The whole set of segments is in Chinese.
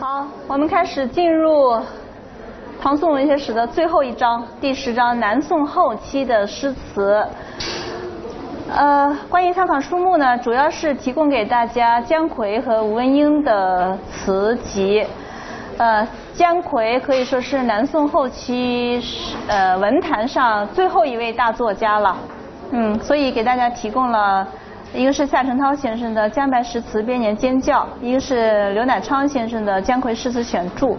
好，我们开始进入唐宋文学史的最后一章，第十章南宋后期的诗词。呃，关于参考书目呢，主要是提供给大家姜夔和吴文英的词集。呃，姜夔可以说是南宋后期呃文坛上最后一位大作家了。嗯，所以给大家提供了一个是夏承焘先生的《姜白诗词编年监校》，一个是刘乃昌先生的《姜夔诗词选注》。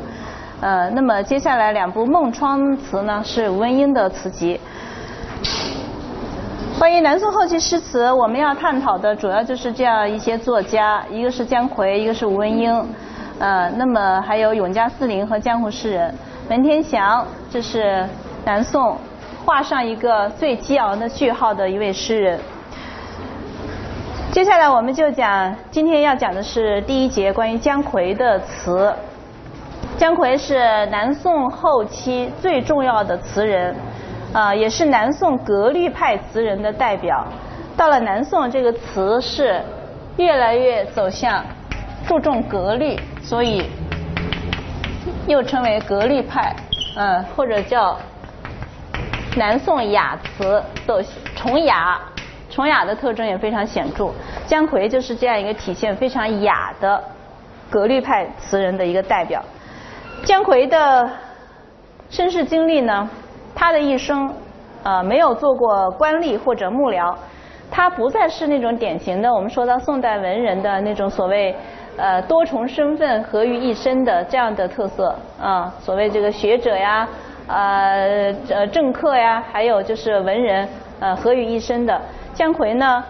呃，那么接下来两部梦窗词呢，是吴文英的词集。关于南宋后期诗词，我们要探讨的主要就是这样一些作家，一个是姜夔，一个是吴文英，呃，那么还有永嘉四陵和江湖诗人文天祥，这是南宋画上一个最激昂的句号的一位诗人。接下来我们就讲，今天要讲的是第一节关于姜夔的词。姜夔是南宋后期最重要的词人。啊，也是南宋格律派词人的代表。到了南宋，这个词是越来越走向注重格律，所以又称为格律派，嗯，或者叫南宋雅词，走崇雅，崇雅的特征也非常显著。姜夔就是这样一个体现非常雅的格律派词人的一个代表。姜夔的身世经历呢？他的一生，呃，没有做过官吏或者幕僚，他不再是那种典型的我们说到宋代文人的那种所谓呃多重身份合于一身的这样的特色啊，所谓这个学者呀，呃呃政客呀，还有就是文人呃合于一身的姜夔呢，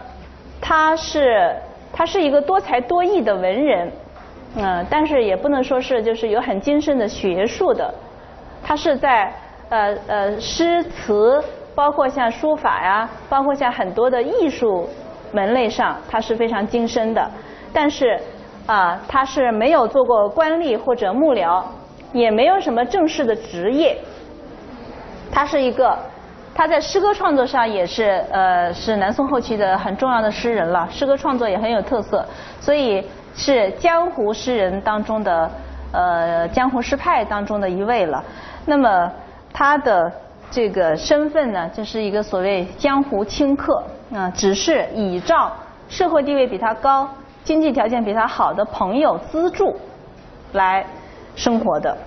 他是他是一个多才多艺的文人，嗯，但是也不能说是就是有很精深的学术的，他是在。呃呃，诗词包括像书法呀，包括像很多的艺术门类上，他是非常精深的。但是啊，他是没有做过官吏或者幕僚，也没有什么正式的职业。他是一个，他在诗歌创作上也是呃是南宋后期的很重要的诗人了，诗歌创作也很有特色，所以是江湖诗人当中的呃江湖诗派当中的一位了。那么。他的这个身份呢，就是一个所谓江湖清客啊，只是倚仗社会地位比他高、经济条件比他好的朋友资助来生活的，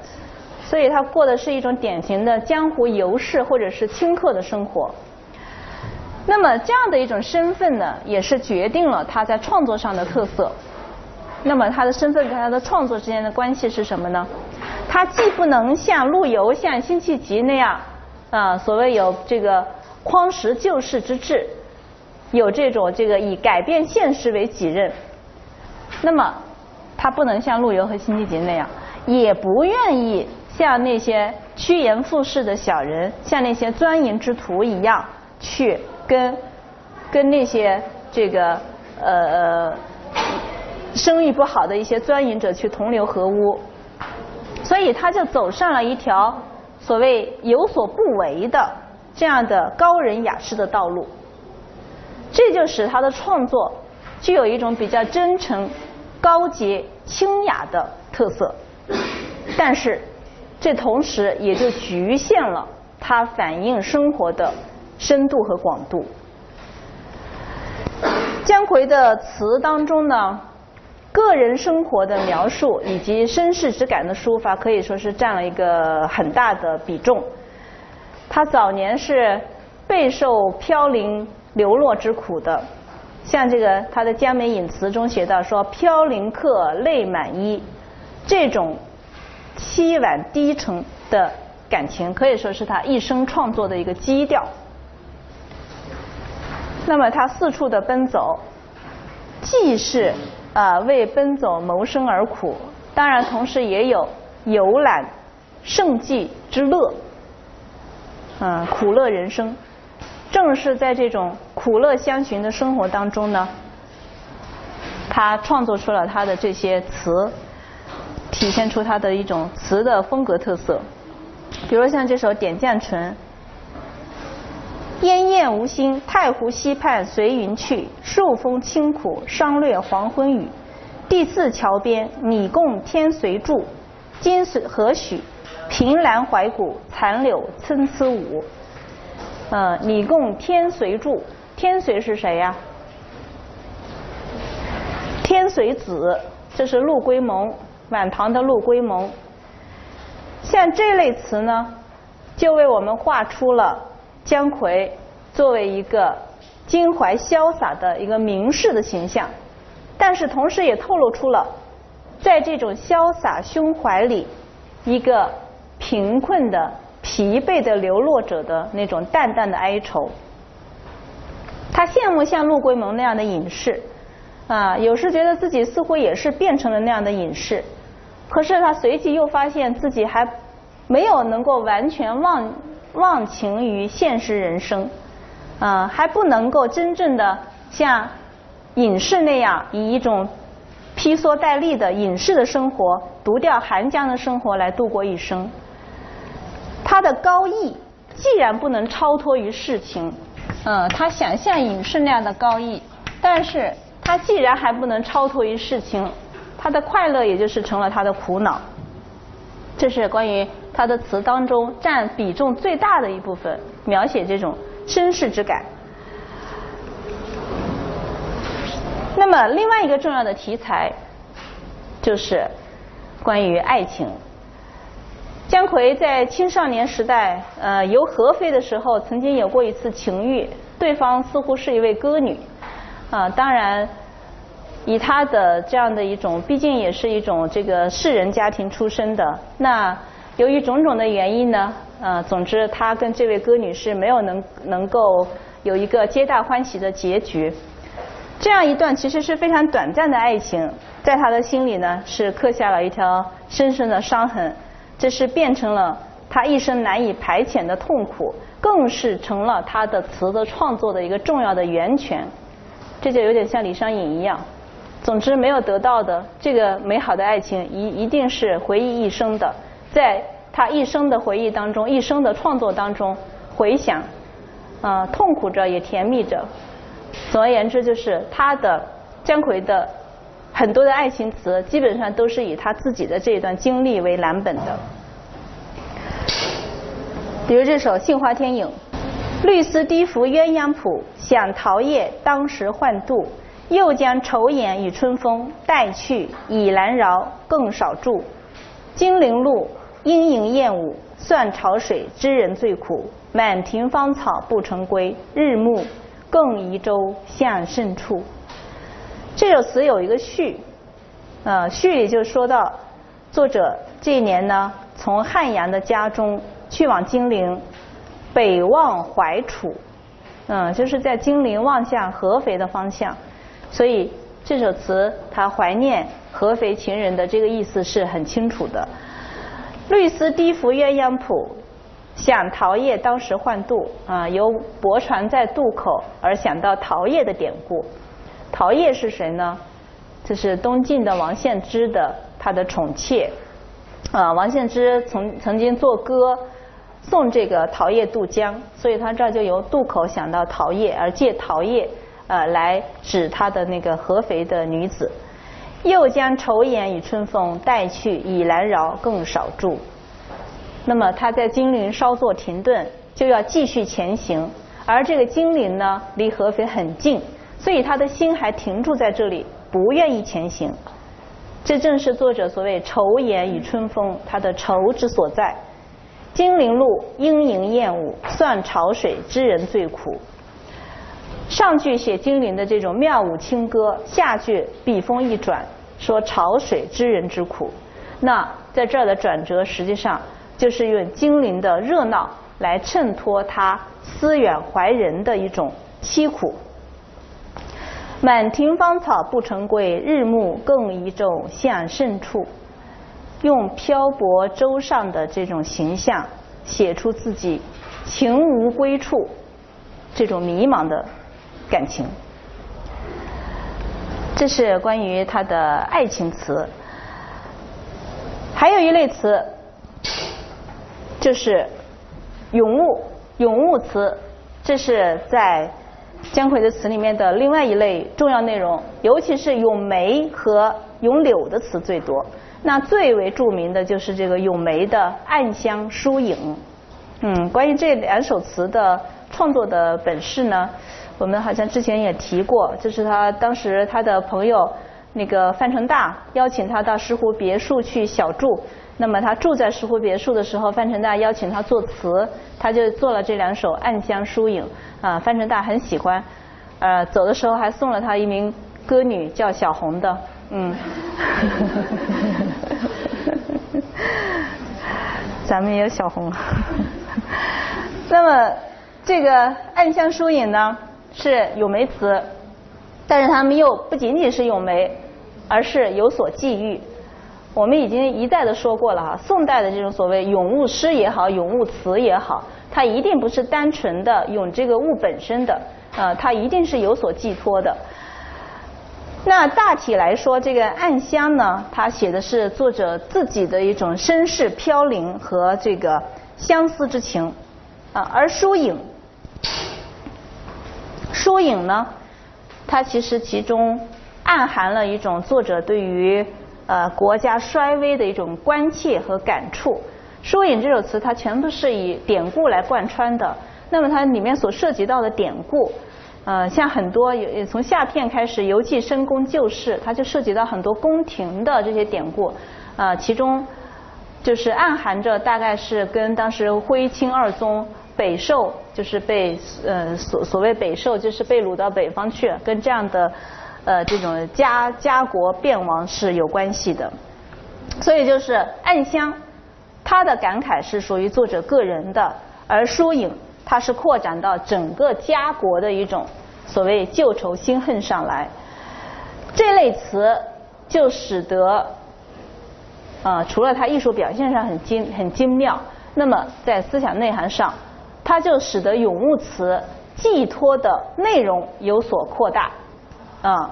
所以他过的是一种典型的江湖游士或者是清客的生活。那么这样的一种身份呢，也是决定了他在创作上的特色。那么他的身份跟他的创作之间的关系是什么呢？他既不能像陆游、像辛弃疾那样啊，所谓有这个匡时救世之志，有这种这个以改变现实为己任。那么他不能像陆游和辛弃疾那样，也不愿意像那些趋炎附势的小人，像那些钻营之徒一样去跟跟那些这个呃声誉不好的一些钻营者去同流合污。所以他就走上了一条所谓有所不为的这样的高人雅士的道路，这就使他的创作具有一种比较真诚、高洁、清雅的特色。但是，这同时也就局限了它反映生活的深度和广度。姜夔的词当中呢？个人生活的描述以及身世之感的抒发，可以说是占了一个很大的比重。他早年是备受飘零流落之苦的，像这个他的《江梅引词》中写到说：“飘零客，泪满衣。”这种凄婉低沉的感情，可以说是他一生创作的一个基调。那么他四处的奔走，既是。啊，为奔走谋生而苦，当然同时也有游览胜迹之乐，嗯，苦乐人生。正是在这种苦乐相寻的生活当中呢，他创作出了他的这些词，体现出他的一种词的风格特色。比如像这首《点绛唇》。烟雁无心，太湖西畔随云去。数峰清苦，商略黄昏雨。第四桥边，拟共天随住，今随何许？凭栏怀古，残柳参差舞。呃，拟共天随住，天随是谁呀？天随子，这是陆龟蒙，晚唐的陆龟蒙。像这类词呢，就为我们画出了姜夔作为一个襟怀潇洒的一个名士的形象，但是同时也透露出了在这种潇洒胸怀里一个贫困的、疲惫的流落者的那种淡淡的哀愁。他羡慕像陆龟蒙那样的隐士，啊，有时觉得自己似乎也是变成了那样的隐士。可是他随即又发现自己还没有能够完全忘忘情于现实人生，啊，还不能够真正的像隐士那样以一种披蓑戴笠的隐士的生活、独钓寒江的生活来度过一生。他的高逸既然不能超脱于世情，嗯，他想像隐士那样的高逸，但是他既然还不能超脱于世情。他的快乐也就是成了他的苦恼，这是关于他的词当中占比重最大的一部分，描写这种身世之感。那么另外一个重要的题材就是关于爱情。姜夔在青少年时代，呃，游合肥的时候，曾经有过一次情欲，对方似乎是一位歌女，啊，当然。以他的这样的一种，毕竟也是一种这个士人家庭出身的，那由于种种的原因呢，呃，总之他跟这位歌女士没有能能够有一个皆大欢喜的结局。这样一段其实是非常短暂的爱情，在他的心里呢是刻下了一条深深的伤痕，这是变成了他一生难以排遣的痛苦，更是成了他的词的创作的一个重要的源泉。这就有点像李商隐一样。总之，没有得到的这个美好的爱情，一一定是回忆一生的，在他一生的回忆当中，一生的创作当中回想，啊，痛苦着也甜蜜着。总而言之，就是他的姜夔的很多的爱情词，基本上都是以他自己的这一段经历为蓝本的。比如这首《杏花天影》，绿丝低拂鸳鸯谱，想桃叶当时换度。又将愁眼与春风带去，倚兰饶更少住。金陵路，莺莺燕舞，算潮水知人最苦。满庭芳草不成归，日暮更移舟向甚处。这首词有一个序，呃，序里就说到，作者这一年呢，从汉阳的家中去往金陵，北望怀楚，嗯，就是在金陵望向合肥的方向。所以这首词，他怀念合肥情人的这个意思是很清楚的。绿丝低拂鸳鸯谱，想桃叶当时换渡啊，由泊船在渡口而想到桃叶的典故。桃叶是谁呢？这是东晋的王献之的他的宠妾啊。王献之曾曾经作歌送这个桃叶渡江，所以他这儿就由渡口想到桃叶，而借桃叶。呃，来指他的那个合肥的女子，又将愁颜与春风带去，倚兰饶更少住。那么他在金陵稍作停顿，就要继续前行。而这个金陵呢，离合肥很近，所以他的心还停住在这里，不愿意前行。这正是作者所谓愁颜与春风，他的愁之所在。金陵路，莺莺燕舞，算潮水知人最苦。上句写金陵的这种妙舞清歌，下句笔锋一转，说潮水知人之苦。那在这儿的转折，实际上就是用金陵的热闹来衬托他思远怀人的一种凄苦。满庭芳草不成归，日暮更移舟向甚处。用漂泊舟上的这种形象，写出自己情无归处这种迷茫的。感情，这是关于他的爱情词。还有一类词，就是咏物，咏物词，这是在姜夔的词里面的另外一类重要内容。尤其是咏梅和咏柳的词最多。那最为著名的就是这个咏梅的《暗香疏影》。嗯，关于这两首词的创作的本事呢，我们好像之前也提过，就是他当时他的朋友那个范成大邀请他到石湖别墅去小住。那么他住在石湖别墅的时候，范成大邀请他作词，他就做了这两首《暗香疏影》啊，范成大很喜欢，呃，走的时候还送了他一名歌女叫小红的，嗯，咱们也有小红。那么这个《暗香疏影》呢是咏梅词，但是他们又不仅仅是咏梅，而是有所寄寓。我们已经一再的说过了哈，宋代的这种所谓咏物诗也好，咏物词也好，它一定不是单纯的咏这个物本身的，呃，它一定是有所寄托的。那大体来说，这个《暗香》呢，它写的是作者自己的一种身世飘零和这个相思之情，啊，而《疏影》，《疏影》呢，它其实其中暗含了一种作者对于呃，国家衰微的一种关切和感触，《疏影》这首词它全部是以典故来贯穿的。那么它里面所涉及到的典故，呃，像很多有从下片开始游记深宫旧事，它就涉及到很多宫廷的这些典故。啊，其中就是暗含着大概是跟当时徽钦二宗北狩，就是被呃所所谓北狩，就是被掳到北方去，跟这样的。呃，这种家家国变亡是有关系的，所以就是《暗香》，它的感慨是属于作者个人的，而《疏影》它是扩展到整个家国的一种所谓旧仇新恨上来。这类词就使得，啊，除了它艺术表现上很精很精妙，那么在思想内涵上，它就使得咏物词寄托的内容有所扩大。啊，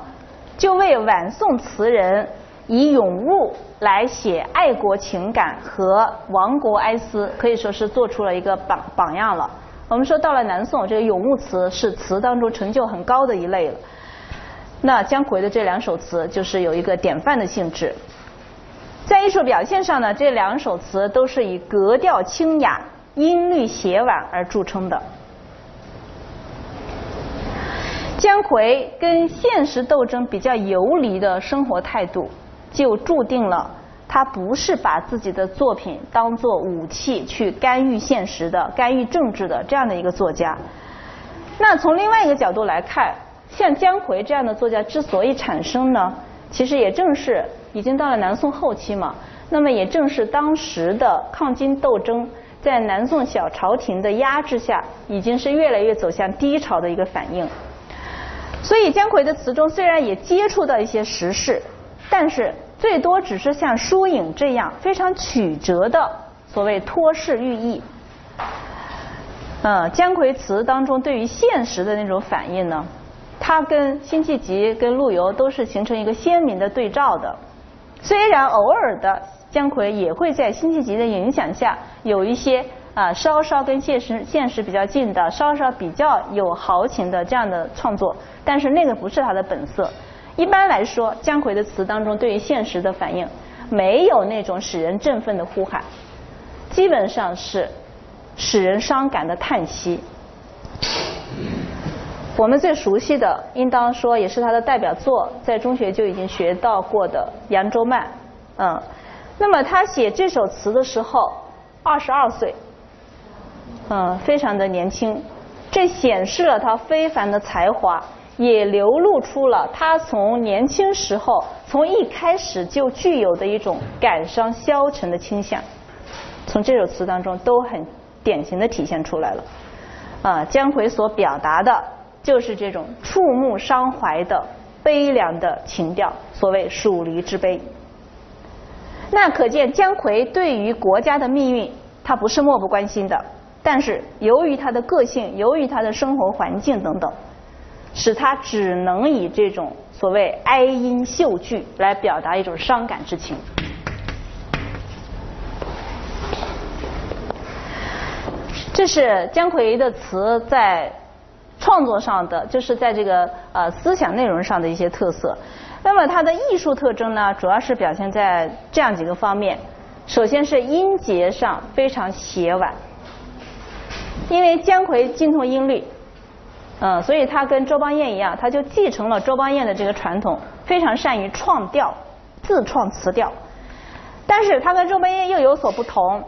就为晚宋词人以咏物来写爱国情感和亡国哀思，可以说是做出了一个榜榜样了。我们说到了南宋，这个咏物词是词当中成就很高的一类了。那姜夔的这两首词就是有一个典范的性质。在艺术表现上呢，这两首词都是以格调清雅、音律协婉而著称的。姜夔跟现实斗争比较游离的生活态度，就注定了他不是把自己的作品当做武器去干预现实的、干预政治的这样的一个作家。那从另外一个角度来看，像姜夔这样的作家之所以产生呢，其实也正是已经到了南宋后期嘛，那么也正是当时的抗金斗争在南宋小朝廷的压制下，已经是越来越走向低潮的一个反应。所以姜夔的词中虽然也接触到一些时事，但是最多只是像《疏影》这样非常曲折的所谓托事寓意。嗯，姜夔词当中对于现实的那种反应呢，它跟辛弃疾、跟陆游都是形成一个鲜明的对照的。虽然偶尔的姜夔也会在辛弃疾的影响下有一些。啊，稍稍跟现实现实比较近的，稍稍比较有豪情的这样的创作，但是那个不是他的本色。一般来说，姜夔的词当中对于现实的反应，没有那种使人振奋的呼喊，基本上是使人伤感的叹息。我们最熟悉的，应当说也是他的代表作，在中学就已经学到过的《扬州慢》。嗯，那么他写这首词的时候，二十二岁。嗯，非常的年轻，这显示了他非凡的才华，也流露出了他从年轻时候从一开始就具有的一种感伤消沉的倾向，从这首词当中都很典型的体现出来了。啊，姜夔所表达的就是这种触目伤怀的悲凉的情调，所谓蜀离之悲。那可见姜夔对于国家的命运，他不是漠不关心的。但是由于他的个性，由于他的生活环境等等，使他只能以这种所谓哀音秀句来表达一种伤感之情。这是姜夔的词在创作上的，就是在这个呃思想内容上的一些特色。那么它的艺术特征呢，主要是表现在这样几个方面。首先是音节上非常协婉，因为姜夔精通音律，嗯，所以他跟周邦彦一样，他就继承了周邦彦的这个传统，非常善于创调，自创词调。但是他跟周邦彦又有所不同，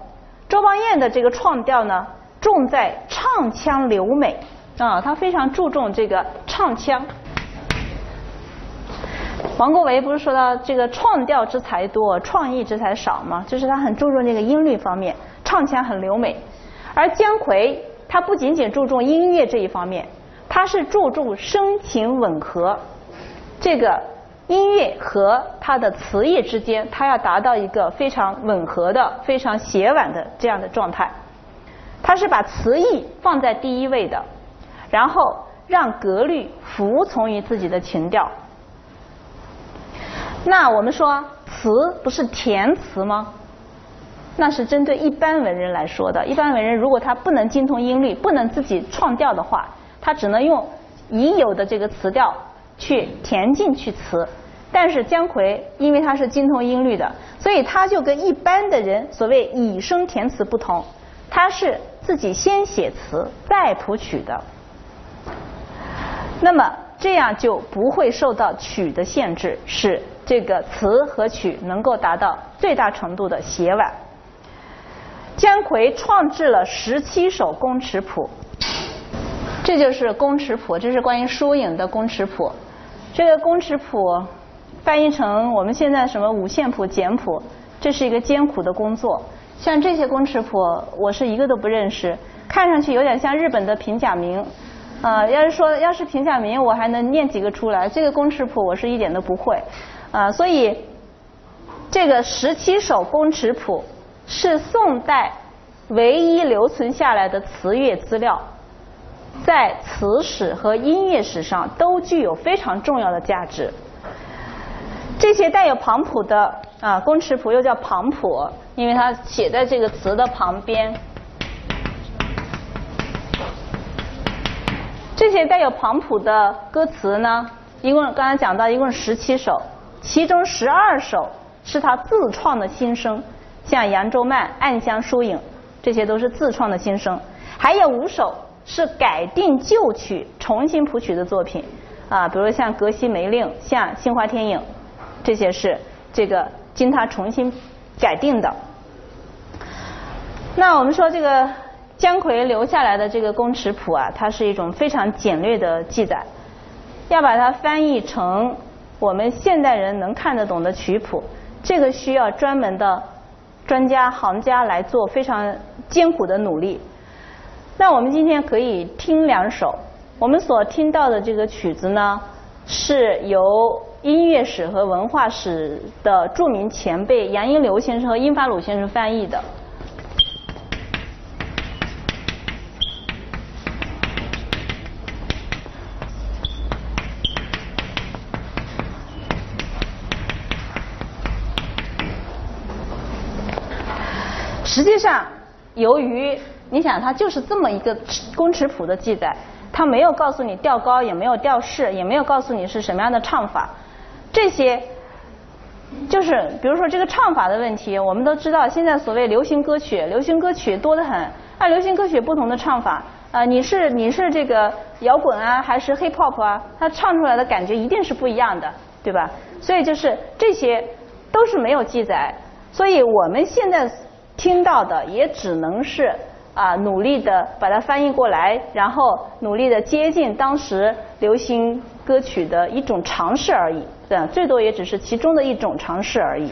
周邦彦的这个创调呢，重在唱腔流美，啊，他非常注重这个唱腔。王国维不是说到这个创调之才多，创意之才少吗？就是他很注重这个音律方面，唱腔很流美。而姜夔他不仅仅注重音乐这一方面，他是注重声情吻合，这个音乐和他的词意之间，他要达到一个非常吻合的、非常协婉的这样的状态。他是把词意放在第一位的，然后让格律服从于自己的情调。那我们说词不是填词吗？那是针对一般文人来说的。一般文人如果他不能精通音律，不能自己创调的话，他只能用已有的这个词调去填进去词。但是姜夔因为他是精通音律的，所以他就跟一般的人所谓以声填词不同，他是自己先写词再谱曲的。那么这样就不会受到曲的限制，使。这个词和曲能够达到最大程度的协婉。姜夔创制了十七首宫尺谱，这就是宫尺谱，这是关于疏影的宫尺谱。这个宫尺谱翻译成我们现在什么五线谱、简谱，这是一个艰苦的工作。像这些宫尺谱，我是一个都不认识，看上去有点像日本的平假名。啊，要是说要是平假名，我还能念几个出来。这个宫尺谱，我是一点都不会。啊，所以这个十七首宫尺谱是宋代唯一留存下来的词乐资料，在词史和音乐史上都具有非常重要的价值。这些带有旁谱的啊宫尺谱又叫旁谱，因为它写在这个词的旁边。这些带有旁谱的歌词呢，一共刚才讲到一共十七首。其中十二首是他自创的新声，像《扬州慢》《暗香疏影》，这些都是自创的新声。还有五首是改定旧曲重新谱曲的作品，啊，比如像《格西梅令》、像《杏花天影》，这些是这个经他重新改定的。那我们说这个姜夔留下来的这个宫尺谱啊，它是一种非常简略的记载，要把它翻译成。我们现代人能看得懂的曲谱，这个需要专门的专家行家来做非常艰苦的努力。那我们今天可以听两首，我们所听到的这个曲子呢，是由音乐史和文化史的著名前辈杨荫刘先生和殷法鲁先生翻译的。实际上，由于你想，它就是这么一个宫尺谱的记载，它没有告诉你调高，也没有调式，也没有告诉你是什么样的唱法。这些就是，比如说这个唱法的问题，我们都知道，现在所谓流行歌曲，流行歌曲多得很，按流行歌曲不同的唱法，啊，你是你是这个摇滚啊，还是 hip hop 啊，它唱出来的感觉一定是不一样的，对吧？所以就是这些都是没有记载，所以我们现在。听到的也只能是啊，努力的把它翻译过来，然后努力的接近当时流行歌曲的一种尝试而已，对，最多也只是其中的一种尝试而已。